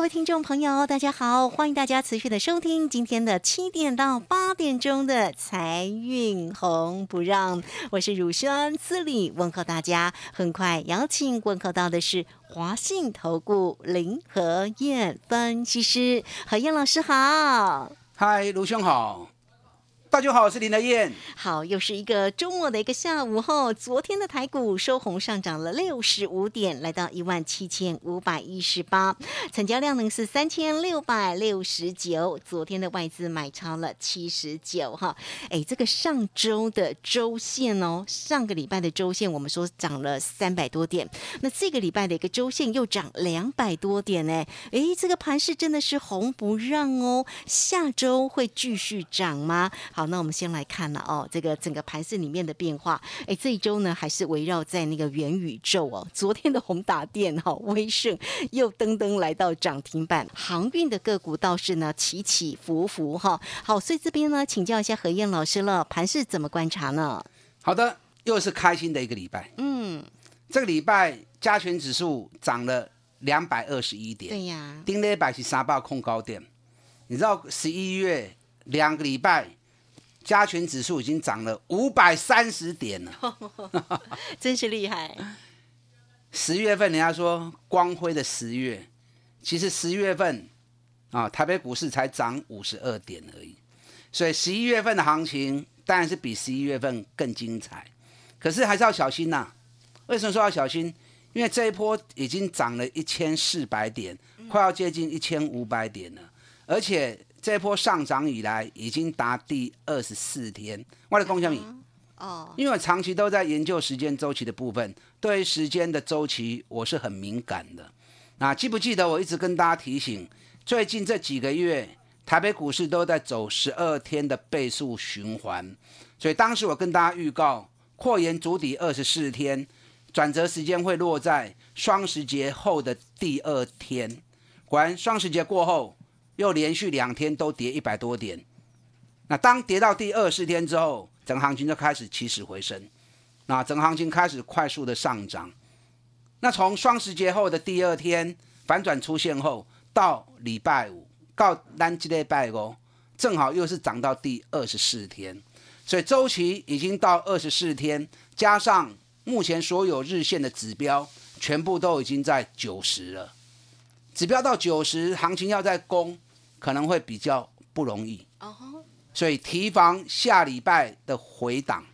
各位听众朋友，大家好，欢迎大家持续的收听今天的七点到八点钟的财运红不让，我是乳轩思礼，问候大家。很快邀请问候到的是华信投顾林和燕分析师，何燕老师好。嗨，卢兄好。大家好，我是林德燕。好，又是一个周末的一个下午后，昨天的台股收红上涨了六十五点，来到一万七千五百一十八，成交量呢是三千六百六十九。昨天的外资买超了七十九哈。哎，这个上周的周线哦，上个礼拜的周线我们说涨了三百多点，那这个礼拜的一个周线又涨两百多点呢。哎，这个盘势真的是红不让哦。下周会继续涨吗？那我们先来看了哦，这个整个盘市里面的变化。哎，这一周呢，还是围绕在那个元宇宙哦。昨天的宏达电哈，威盛又登登来到涨停板，航运的个股倒是呢起起伏伏哈。好，所以这边呢，请教一下何燕老师了，盘市怎么观察呢？好的，又是开心的一个礼拜。嗯，这个礼拜加权指数涨了两百二十一点。对呀，丁一百是三八控高点。你知道十一月两个礼拜？加权指数已经涨了五百三十点了，真是厉害。十月份人家说光辉的十月，其实十月份啊，台北股市才涨五十二点而已。所以十一月份的行情当然是比十一月份更精彩，可是还是要小心呐。为什么说要小心？因为这一波已经涨了一千四百点，快要接近一千五百点了，而且。这波上涨以来已经达第二十四天，我的贡献米哦，因为我长期都在研究时间周期的部分，对时间的周期我是很敏感的。那记不记得我一直跟大家提醒，最近这几个月台北股市都在走十二天的倍数循环，所以当时我跟大家预告，扩延主底二十四天，转折时间会落在双十节后的第二天。果然双十节过后。又连续两天都跌一百多点，那当跌到第二十天之后，整个行情就开始起死回生，那整个行情开始快速的上涨。那从双十节后的第二天反转出现后，到礼拜五到单吉礼拜五，正好又是涨到第二十四天，所以周期已经到二十四天，加上目前所有日线的指标，全部都已经在九十了，指标到九十，行情要在攻。可能会比较不容易哦，所以提防下礼拜的回档。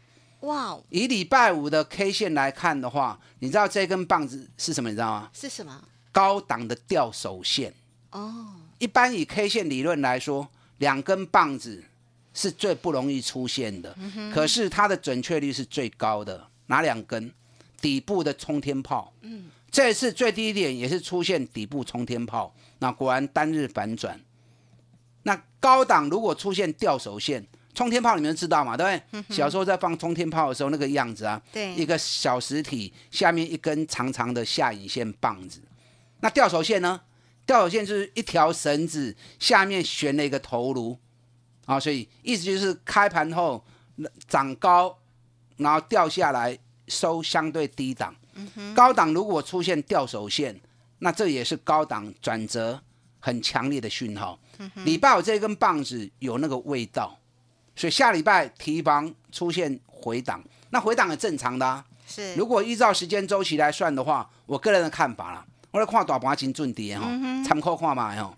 哇，以礼拜五的 K 线来看的话，你知道这根棒子是什么？你知道吗？是什么？高档的吊手线。哦，一般以 K 线理论来说，两根棒子是最不容易出现的，可是它的准确率是最高的。哪两根？底部的冲天炮。嗯，这次最低点也是出现底部冲天炮，那果然单日反转。那高档如果出现吊手线，冲天炮你们知道嘛？对不对？小时候在放冲天炮的时候那个样子啊，对，一个小实体下面一根长长的下影线棒子。那吊手线呢？吊手线就是一条绳子下面悬了一个头颅啊，所以意思就是开盘后涨高，然后掉下来收相对低档。高档如果出现吊手线，那这也是高档转折很强烈的讯号。礼拜五这根棒子有那个味道，所以下礼拜提防出现回档。那回档很正常的，啊是。如果依照时间周期来算的话，我个人的看法啦，我来看大盘金准跌哈，参考看嘛哈。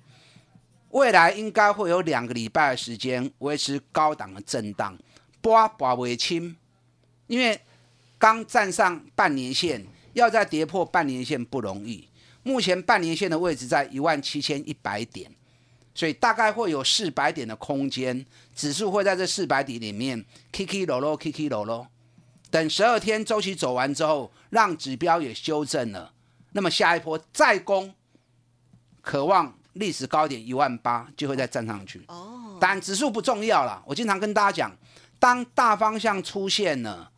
未来应该会有两个礼拜的时间维持高档的震荡，波波尾轻，因为刚站上半年线，要再跌破半年线不容易。目前半年线的位置在一万七千一百点。所以大概会有四百点的空间，指数会在这四百点里面 k k 落落 k k 落落，等十二天周期走完之后，让指标也修正了，那么下一波再攻，渴望历史高点一万八就会再站上去。哦，当然指数不重要了，我经常跟大家讲，当大方向出现了，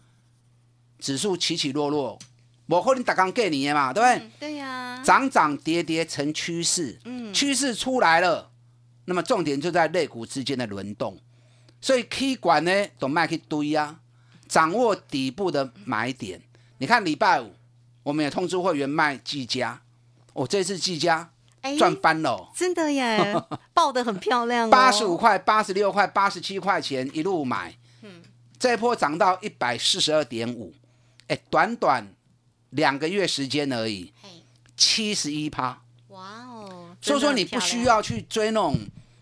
指数起起落落，我可能打刚给你的嘛，对不对？嗯对呀，涨涨跌跌成趋势，嗯趋势出来了，那么重点就在肋骨之间的轮动，所以 K 管呢都卖去堆啊，掌握底部的买点。你看礼拜五，我们也通知会员卖技嘉，我、这次技嘉哎赚翻了。哦、真的耶，爆的很漂亮哦，八十五块、八十六块、八十七块钱一路买，嗯这一波涨到一百四十二点五，哎，短短两个月时间而已，七十一趴。哇哦，所以说你不需要去追那种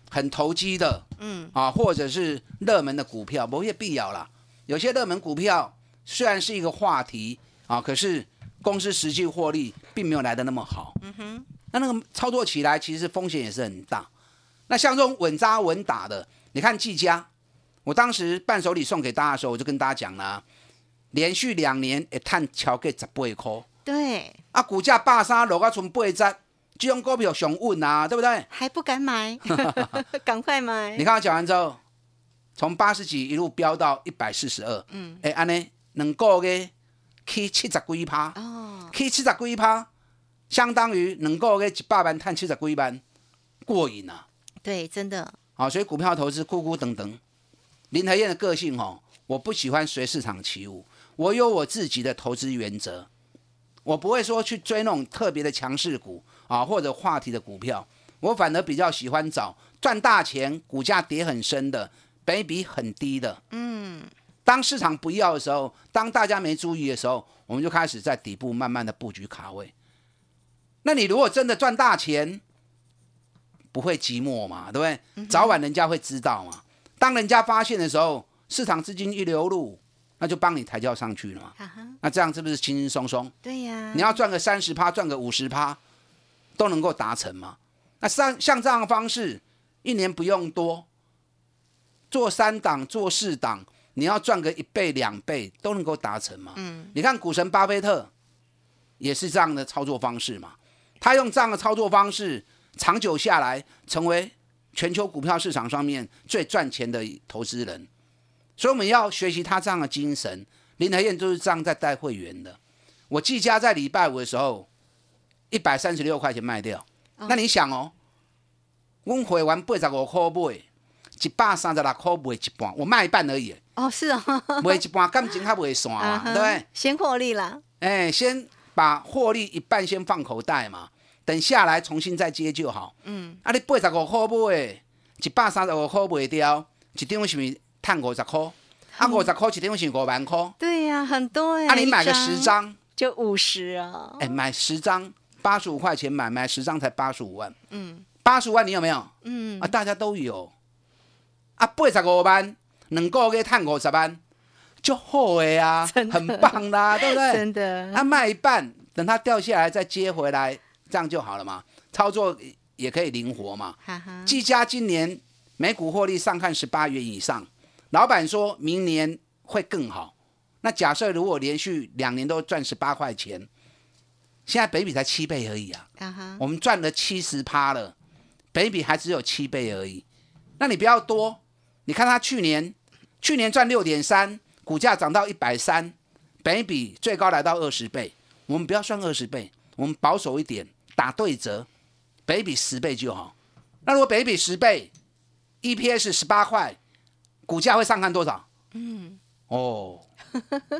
很投机的嗯，啊，或者是热门的股票，某些必要啦。有些热门股票虽然是一个话题啊，可是公司实际获利并没有来的那么好。嗯哼，那那个操作起来其实风险也是很大。那像这种稳扎稳打的，你看技嘉，我当时伴手礼送给大家的时候，我就跟大家讲啦，连续两年会探桥给十八块。对，啊，股价百三落到剩八十，这种股票想稳啊，对不对？还不敢买，赶快买，你看我讲完之后，从八十几一路飙到一百四十二，嗯，哎，安尼两个月起七十几趴，哦，起七十几趴，相当于两个月一百万赚七十几万，过瘾啊！对，真的，好、所以股票投资咕咕等等。林和燕的个性哦，我不喜欢随市场起舞，我有我自己的投资原则，我不会说去追那种特别的强势股啊或者话题的股票，我反而比较喜欢找赚大钱、股价跌很深的、本益比很低的。嗯，当市场不要的时候，当大家没注意的时候，我们就开始在底部慢慢的布局卡位。那你如果真的赚大钱，不会寂寞嘛，对不对？早晚人家会知道嘛。当人家发现的时候，市场资金一流入，那就帮你抬轿上去了嘛。那这样是不是轻轻松松？对呀，你要赚个三十趴，赚个五十趴，都能够达成嘛？那像像这样的方式，一年不用多，做三档、做四档，你要赚个一倍、两倍都能够达成嘛？嗯，你看股神巴菲特也是这样的操作方式嘛？他用这样的操作方式，长久下来成为全球股票市场上面最赚钱的投资人。所以我们要学习他这样的精神。林和燕就是这样在带会员的。我季家在礼拜五的时候，一百三十六块钱卖掉。那你想哦，我会员八十五块买，一百三十六块卖一半，我卖一半而已，哦，是哦，卖一半感情还卖散嘛，啊对不对？先获利啦，哎，先把获利一半先放口袋嘛，等下来重新再接就好。嗯，啊，你八十五块买，一百三十五块卖掉，一张是不是赚五十块？啊，五十块一张是五万块。对呀，很多哎，啊，你买个十张，就五十啊，哎，买十张八十五块钱买，卖十张才八十五万。嗯八十五万你有没有？嗯啊，，大家都有。啊，八十五万，能够给探五十万，就好的呀、很棒啦、对不对？真的，他卖一半，等它掉下来再接回来，这样就好了嘛。操作也可以灵活嘛。哈哈，技嘉今年每股获利上看十八元以上，老板说明年会更好。那假设如果连续两年都赚十八块钱，现在北比才七倍而已啊，我们赚了七十趴了，北比还只有七倍而已。那你不要多，你看他去年，去年赚六点三，股价涨到一百三，北比最高来到二十倍。我们不要算二十倍，我们保守一点，打对折，北比十倍就好。那如果北比十倍，EPS 十八块，股价会上看多少？嗯，哦，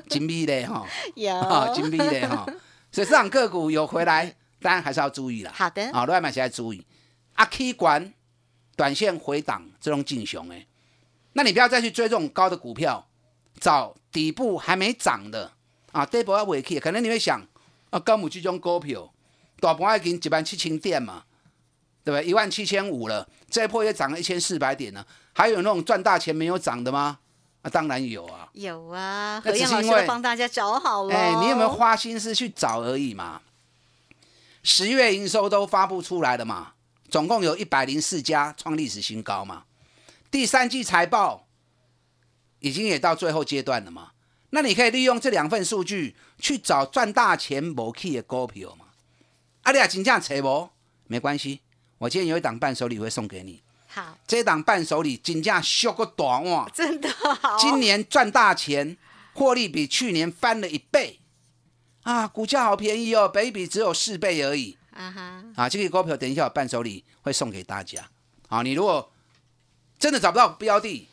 金币嘞哈，有，啊，金币嘞哈。所以市场个股有回来，当然还是要注意了。好的，啊，外买起来注意。啊，K 管短线回档这种进熊哎，那你不要再去追这种高的股票，找底部还没涨的啊，底部要尾去，可能你会想啊，高母这种股票大盘已经一万七千点嘛，对不对？一万七千五了，这一波也涨了一千四百点了，还有那种赚大钱没有涨的吗？啊，当然有啊。有啊，那何燕老师帮大家找好了，哎，你有没有花心思去找而已嘛？十月营收都发布出来了嘛，总共有一百零四家创历史新高嘛。第三季财报已经也到最后阶段了嘛，那你可以利用这两份数据去找赚大钱某 key 的股票嘛。啊，你啊真正找无，没关系，我今天有一档伴手礼会送给你。好，这档伴手礼真正秀个短哇！真的好，今年赚大钱，获利比去年翻了一倍啊！股价好便宜哦，北比只有四倍而已啊哈，啊！这个股票等一下有伴手礼会送给大家啊！你如果真的找不到标的，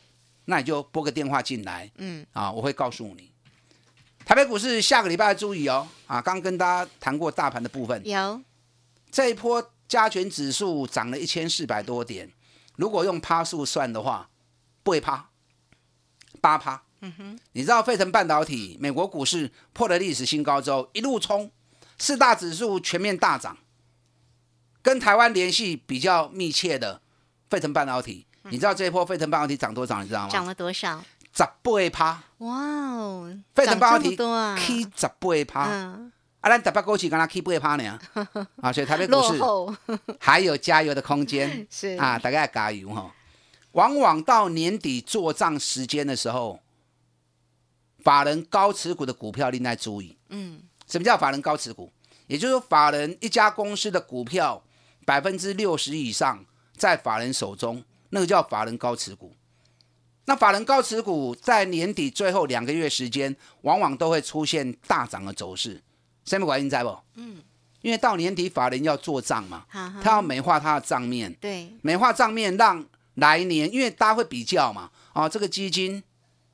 那你就拨个电话进来，嗯，啊，我会告诉你。台北股市下个礼拜注意哦，啊，刚跟大家谈过大盘的部分，有这一波加权指数涨了一千四百多点，如果用趴数算的话，不会趴，八趴。嗯哼，你知道费城半导体、美国股市破了历史新高之后，一路冲，四大指数全面大涨，跟台湾联系比较密切的费城半导体，你知道这一波费城半导体涨多少？你知道吗？涨了多少？十八趴。哇哦，费城半导体涨这么多啊，起十八趴，嗯，啊，咱台北股市刚刚起八趴呢，啊，所以台北股市还有加油的空间。是啊，大概加油哈。往往到年底做账时间的时候，法人高持股的股票另在注意。嗯，什么叫法人高持股？也就是说，法人一家公司的股票百分之六十以上在法人手中，那个叫法人高持股。那法人高持股在年底最后两个月时间，往往都会出现大涨的走势。什么原因在不？嗯，因为到年底法人要做账嘛，他要美化他的账面。对，美化账面，让来年，因为大家会比较嘛，啊，这个基金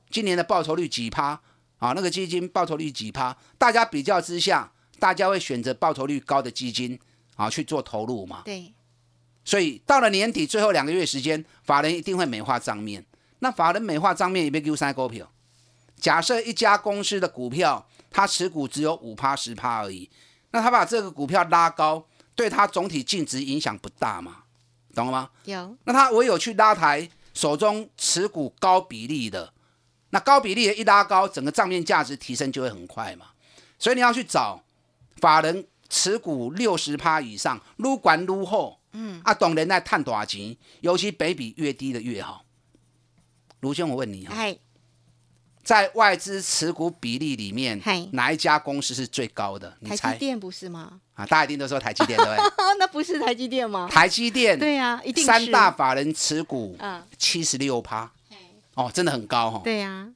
今年的报酬率几趴啊，那个基金报酬率几趴，大家比较之下，大家会选择报酬率高的基金啊去做投入嘛。对，所以到了年底最后两个月时间，法人一定会美化账面。那法人美化账面也被丢三股票。假设一家公司的股票，它持股只有五趴十趴而已，那他把这个股票拉高，对他总体净值影响不大嘛？懂了吗？有那他唯有去拉抬手中持股高比例的，那高比例的一拉高，整个账面价值提升就会很快嘛。所以你要去找法人持股六十趴以上，撸管撸后，嗯，啊，懂人在探多少钱，尤其北比越低的越好。卢兄，我问你哈，嗨，在外资持股比例里面，哪一家公司是最高的？你台积猜电不是吗？啊？大家一定都说台积电，对不对？那不是台积电吗？台积电对呀，一定是三大法人持股嗯，七十六趴，哦，真的很高哦。对呀，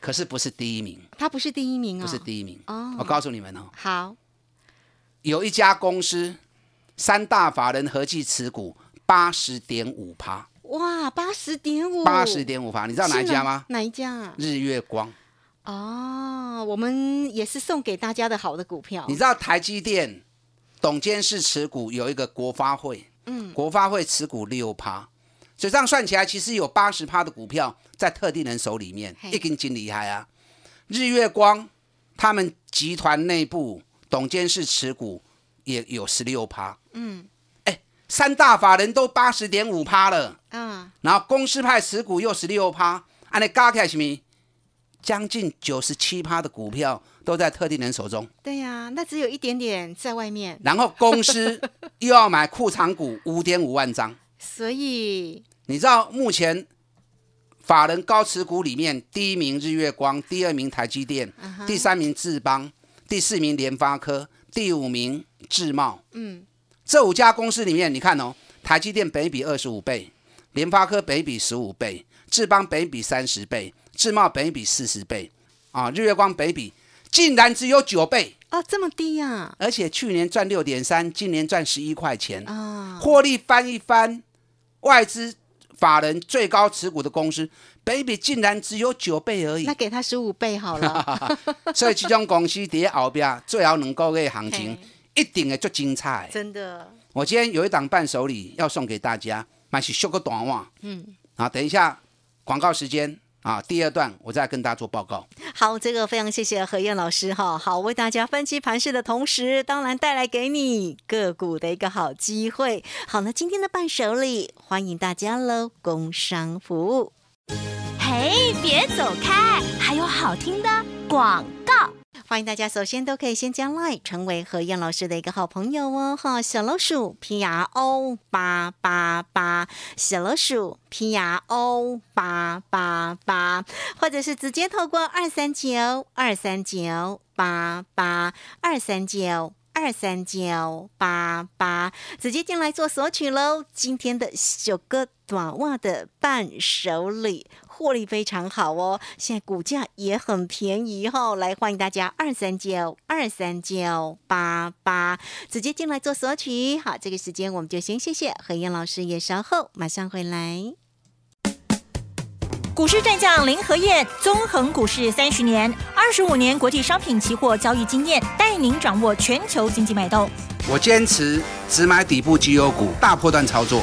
可是不是第一名，它不是第一名哦，不是第一名。哦我告诉你们哦，好，有一家公司三大法人合计持股八十点五趴，哇，八十点五，八十点五趴，你知道哪一家吗？哪一家啊？日月光。哦，我们也是送给大家的好的股票你。知道台积电董监事持股有一个国发会，嗯，国发会持股六趴，所以这样算起来，其实有八十趴的股票在特定人手里面，嘿一根筋厉害啊！日月光他们集团内部董监事持股也有十六趴，嗯三大法人都八十点五趴了，嗯，然后公司派持股又十六趴，按你加起来什么？将近九十七趴的股票都在特定人手中，对呀，那只有一点点在外面，然后公司又要买库藏股五点五万张。所以你知道目前法人高持股里面，第一名日月光，第二名台积电，嗯第三名智邦，第四名联发科，第五名智茂。嗯，这五家公司里面，你看哦，台积电北比二十五倍，联发科北比十五倍，智邦北比三十倍，智茂北比四十倍，啊，日月光北比竟然只有九倍，啊，这么低呀，而且去年赚六点三，今年赚十一块钱，啊，获利翻一翻，外资法人最高持股的公司，北比竟然只有九倍而已那。给他十五倍好了，所以这种公司在后边最后两个月行情嘿一定会最精彩。真的，我今天有一档伴手礼要送给大家，买起修个短袜嗯，啊！等一下广告时间啊，第二段我再跟大家做报告。好，这个非常谢谢何燕老师哈，好为大家分析盘势的同时，当然带来给你个股的一个好机会。好，那今天的伴手礼欢迎大家喽，工商服务。嘿，别走开，还有好听的广告。欢迎大家，首先都可以先加 Line 成为何燕老师的一个好朋友哦，哈，小老鼠 P R O 八八八，小老鼠 P R O 八八八，或者是直接透过二三九二三九八八二三九。二三九八八，直接进来做索取喽！今天的九个短袜的伴手礼，获利非常好哦。现在股价也很便宜哈，来欢迎大家二三九二三九八八，直接进来做索取。好，这个时间我们就先谢谢何燕老师，也稍后马上回来。股市战将林和燕，纵横股市三十年，二十五年国际商品期货交易经验，带您掌握全球经济脉动。我坚持只买底部绩优股，大波段操作。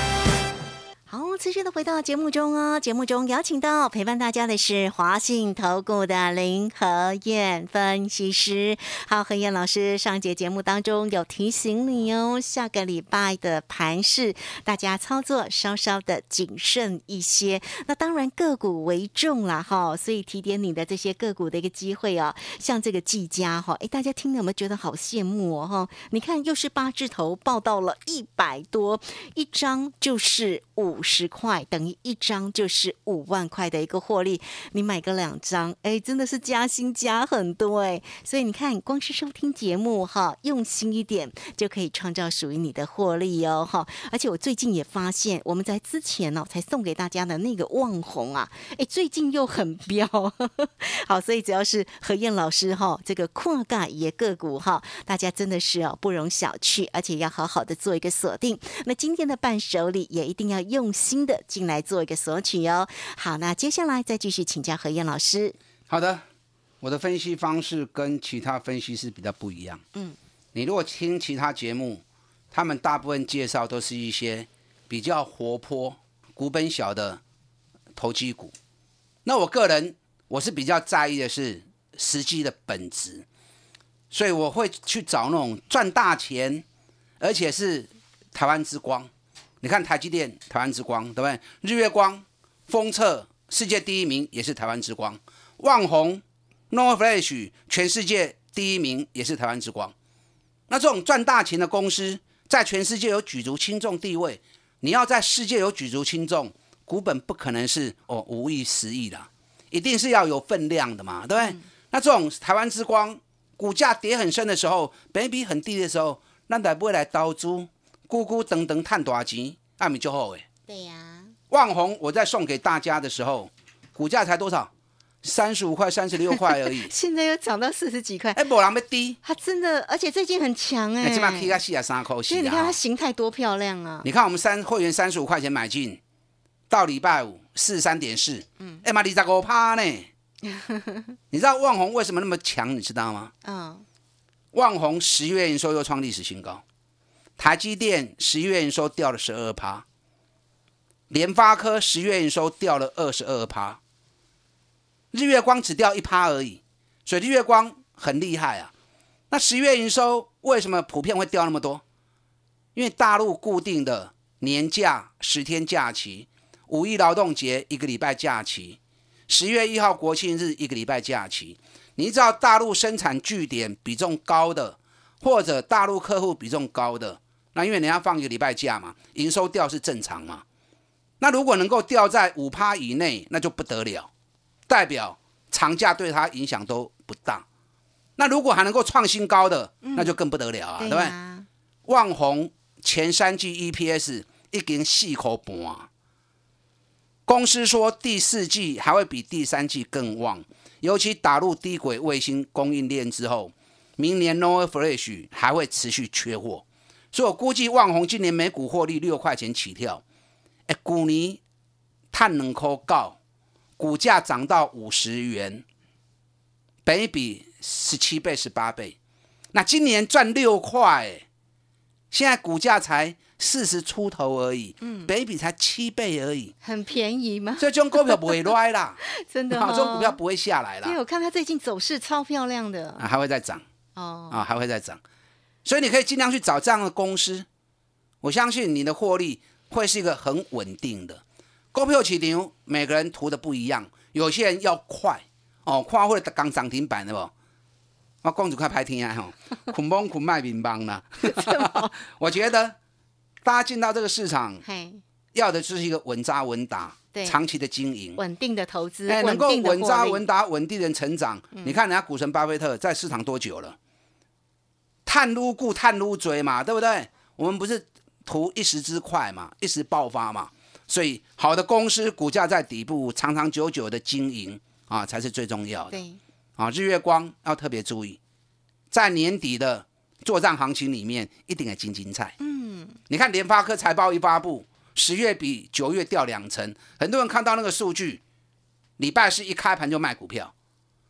持续的回到节目中哦。节目中邀请到陪伴大家的是华信投顾的林和燕分析师。好，何燕老师上节节目当中有提醒你哦，下个礼拜的盘势，大家操作稍稍的谨慎一些。那当然个股为重啦，哈，所以提点你的这些个股的一个机会哦，像这个技嘉哈，哎，大家听了有没有觉得好羡慕哦？哈，你看又是八字头报到了一百多一张，就是五十块，等于一张就是五万块的一个获利。你买个两张，哎，真的是加薪加很多哎。所以你看，光是收听节目哈，用心一点就可以创造属于你的获利哦哈。而且我最近也发现，我们在之前呢才送给大家的那个旺红啊，哎，最近又很飙。好，所以只要是何燕老师哈，这个跨盖也个股哈，大家真的是哦不容小觑，而且要好好的做一个锁定。那今天的伴手礼也一定要用心的进来做一个索取哦。好，那接下来再继续请教何燕老师。好的，我的分析方式跟其他分析师比较不一样。嗯，你如果听其他节目，他们大部分介绍都是一些比较活泼、股本小的投机股。那我个人我是比较在意的是实际的本质，所以我会去找那种赚大钱，而且是台湾之光。你看台积电，台湾之光，对不对？日月光、封测世界第一名也是台湾之光，旺宏、Nova Flash 全世界第一名也是台湾之光。那这种赚大钱的公司，在全世界有举足轻重地位。你要在世界有举足轻重，股本不可能是哦五亿、十亿的，一定是要有分量的嘛，对不对？那这种台湾之光，股价跌很深的时候，本比很低的时候，那得不会来刀租，咕咕等等探大钱，那米就好诶。对呀，旺宏我在送给大家的时候，股价才多少？三十五块、三十六块而已。现在又涨到四十几块，哎，无人要低，它真的，而且最近很强哎。哎，起码 K 个四啊三口所以你看它形态多漂亮啊！你看我们三会员三十五块钱买进，到礼拜五四十三点四，嗯，哎妈，你咋个趴呢？你知道旺宏为什么那么强？你知道吗？嗯，旺宏十月营收又创历史新高，台积电十月营收掉了十二趴，联发科十月营收掉了二十二趴，日月光只掉一趴而已，所以日月光很厉害啊。那十月营收为什么普遍会掉那么多？因为大陆固定的年假十天假期，五一劳动节一个礼拜假期，十月一号国庆日一个礼拜假期。你知道大陆生产据点比重高的，或者大陆客户比重高的，那因为人家放一个礼拜假嘛，营收掉是正常嘛。那如果能够掉在五趴以内，那就不得了，代表长假对它影响都不大。那如果还能够创新高的，那就更不得了啊，对不对？呀，旺宏前三季 EPS 已经四口半，公司说第四季还会比第三季更旺，尤其打入低轨卫星供应链之后，明年 Nova Flash 还会持续缺货，所以我估计万宏今年每股获利六块钱起跳，哎，股年碳能扣高，股价涨到五十元，本益比十七倍、十八倍，那今年赚六块，现在股价才四十出头而已，嗯，北比才七倍而已，很便宜吗？所以这种股票不会歪啦，真的、好，哦，这种股票不会下来对，啦，我看它最近走势超漂亮的。啊，还会再涨。哦。啊，还会再涨，所以你可以尽量去找这样的公司，我相信你的获利会是一个很稳定的。股票起牛每个人图的不一样，有些人要快哦，快或者刚涨停板的不？我公主快拍天啊吼，捆绑捆卖民帮啦。我觉得大家进到这个市场，要的就是一个稳扎稳打对、长期的经营。稳定的投资，哎，能够稳扎稳打、稳定的成长。你看人家股神巴菲特在市场多久了？探撸固、探撸追嘛，对不对？我们不是图一时之快嘛，一时爆发嘛。所以好的公司股价在底部，长长久久的经营啊，才是最重要的。对，啊，日月光要特别注意，在年底的作战行情里面，一定要精精彩。嗯，你看联发科财报一发布，十月比九月掉两成，很多人看到那个数据，礼拜四一开盘就卖股票，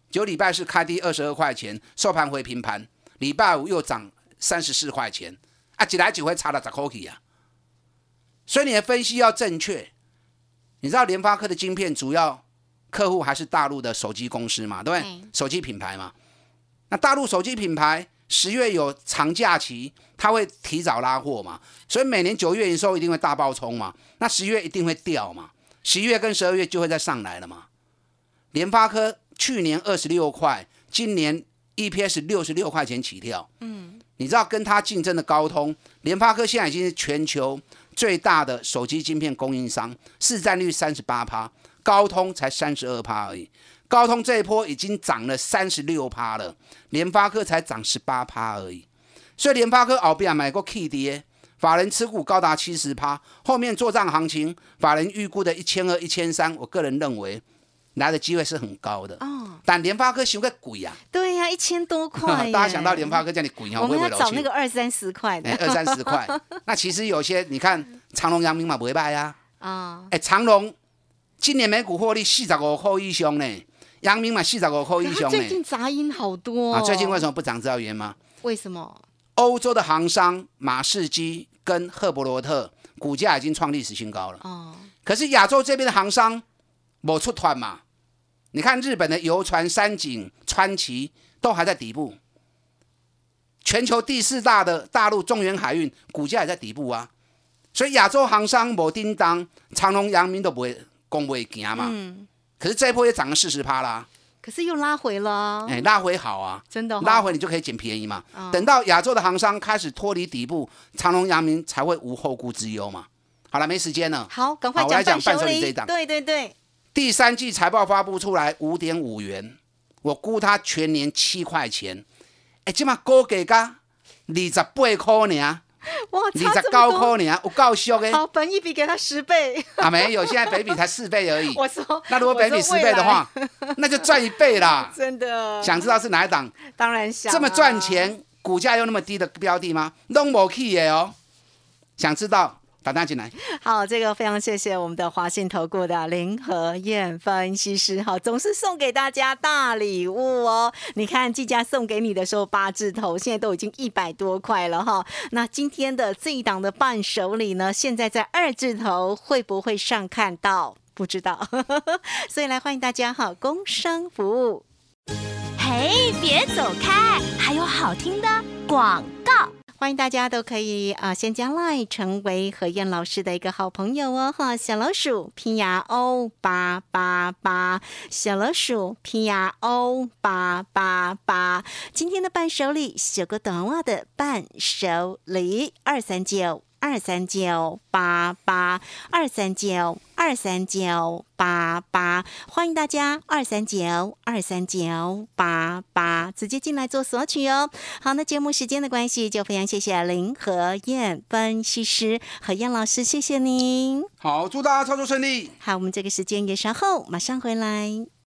九礼拜四开低二十二块钱，收盘回平盘，礼拜五又涨三十四块钱，啊，几来几回差了十块起啊。所以你的分析要正确。你知道联发科的晶片主要客户还是大陆的手机公司嘛，对不对？嗯手机品牌嘛。那大陆手机品牌十月有长假期，它会提早拉货嘛，所以每年九月营收一定会大爆冲嘛。那十月一定会掉嘛，十一月跟十二月就会再上来了嘛。联发科去年二十六块，今年 EPS 六十六块钱起跳。嗯，你知道跟它竞争的高通，联发科现在已经是全球最大的手机晶片供应商，市占率三十八趴，高通才三十二趴而已。高通这一波已经涨了三十六趴了，联发科才涨十八趴而已。所以联发科后边买过 K 跌，法人持股高达七十趴，后面做账行情，法人预估的一千二、一千三，我个人认为来的机会是很高的。哦，但联发科想个贵啊！对呀、一千多块，大家想到联发科这样的贵哈，我们要找那个二三十块的哎，二三十块。那其实有些你看长隆、阳明嘛不会卖啊。啊，哎，长隆今年每股获利四十五块以上呢，阳明嘛四十五块以可上呢。最近杂音好多、哦、啊，最近为什么不涨？知道原因吗？为什么？欧洲的航商马士基跟赫伯罗特股价已经创历史新高了。哦，可是亚洲这边的航商没出团嘛？你看日本的游船山井、川崎都还在底部，全球第四大的大陆中原海运股价也在底部啊。所以亚洲航商某叮当，长隆、阳明都不会攻不会行嘛。嗯，可是这一波也涨了四十趴啦，可是又拉回了，哎、拉回好啊。真的、哦、拉回你就可以捡便宜嘛。嗯等到亚洲的航商开始脱离底部，长隆、阳明才会无后顾之忧嘛。好了，没时间了。好，赶快好我来讲伴伴手礼这一档对对对，第三季财报发布出来五点五元，我估它全年七块钱。哎，这嘛高价噶二十八块呢，哇，二差这十九么多，块呢，有够俗的。好，本一比给他十倍。啊，没有，现在北比才四倍而已。我说，那如果北比十倍的话，那就赚一倍啦。真的，想知道是哪一档当然想、啊、这么赚，钱，股价又那么低的标的吗？拢无去的哦。想知道打电话进来。好，这个非常谢谢我们的华信投顾的林和燕分析师，好，总是送给大家大礼物哦。你看季家送给你的时候八字头，现在都已经一百多块了哈。那今天的这一档的伴手礼呢，现在在二字头，会不会上看到？不知道，所以来欢迎大家哈，工商服务。嘿，别走开，还有好听的广告。欢迎大家都可以啊、先加 line 成为何燕老师的一个好朋友哦哈，小老鼠拼牙 O 八八八，小老鼠拼牙 O 八八八。今天的伴手礼，小哥短袜的伴手礼，二三九二三九八八二三九二三九八八，欢迎大家二三九二三九八八直接进来做索取哦。好，那节目时间的关系，就非常谢谢林和燕分析师和燕老师，谢谢您。好，祝大家操作顺利。好，我们这个时间也稍后马上回来。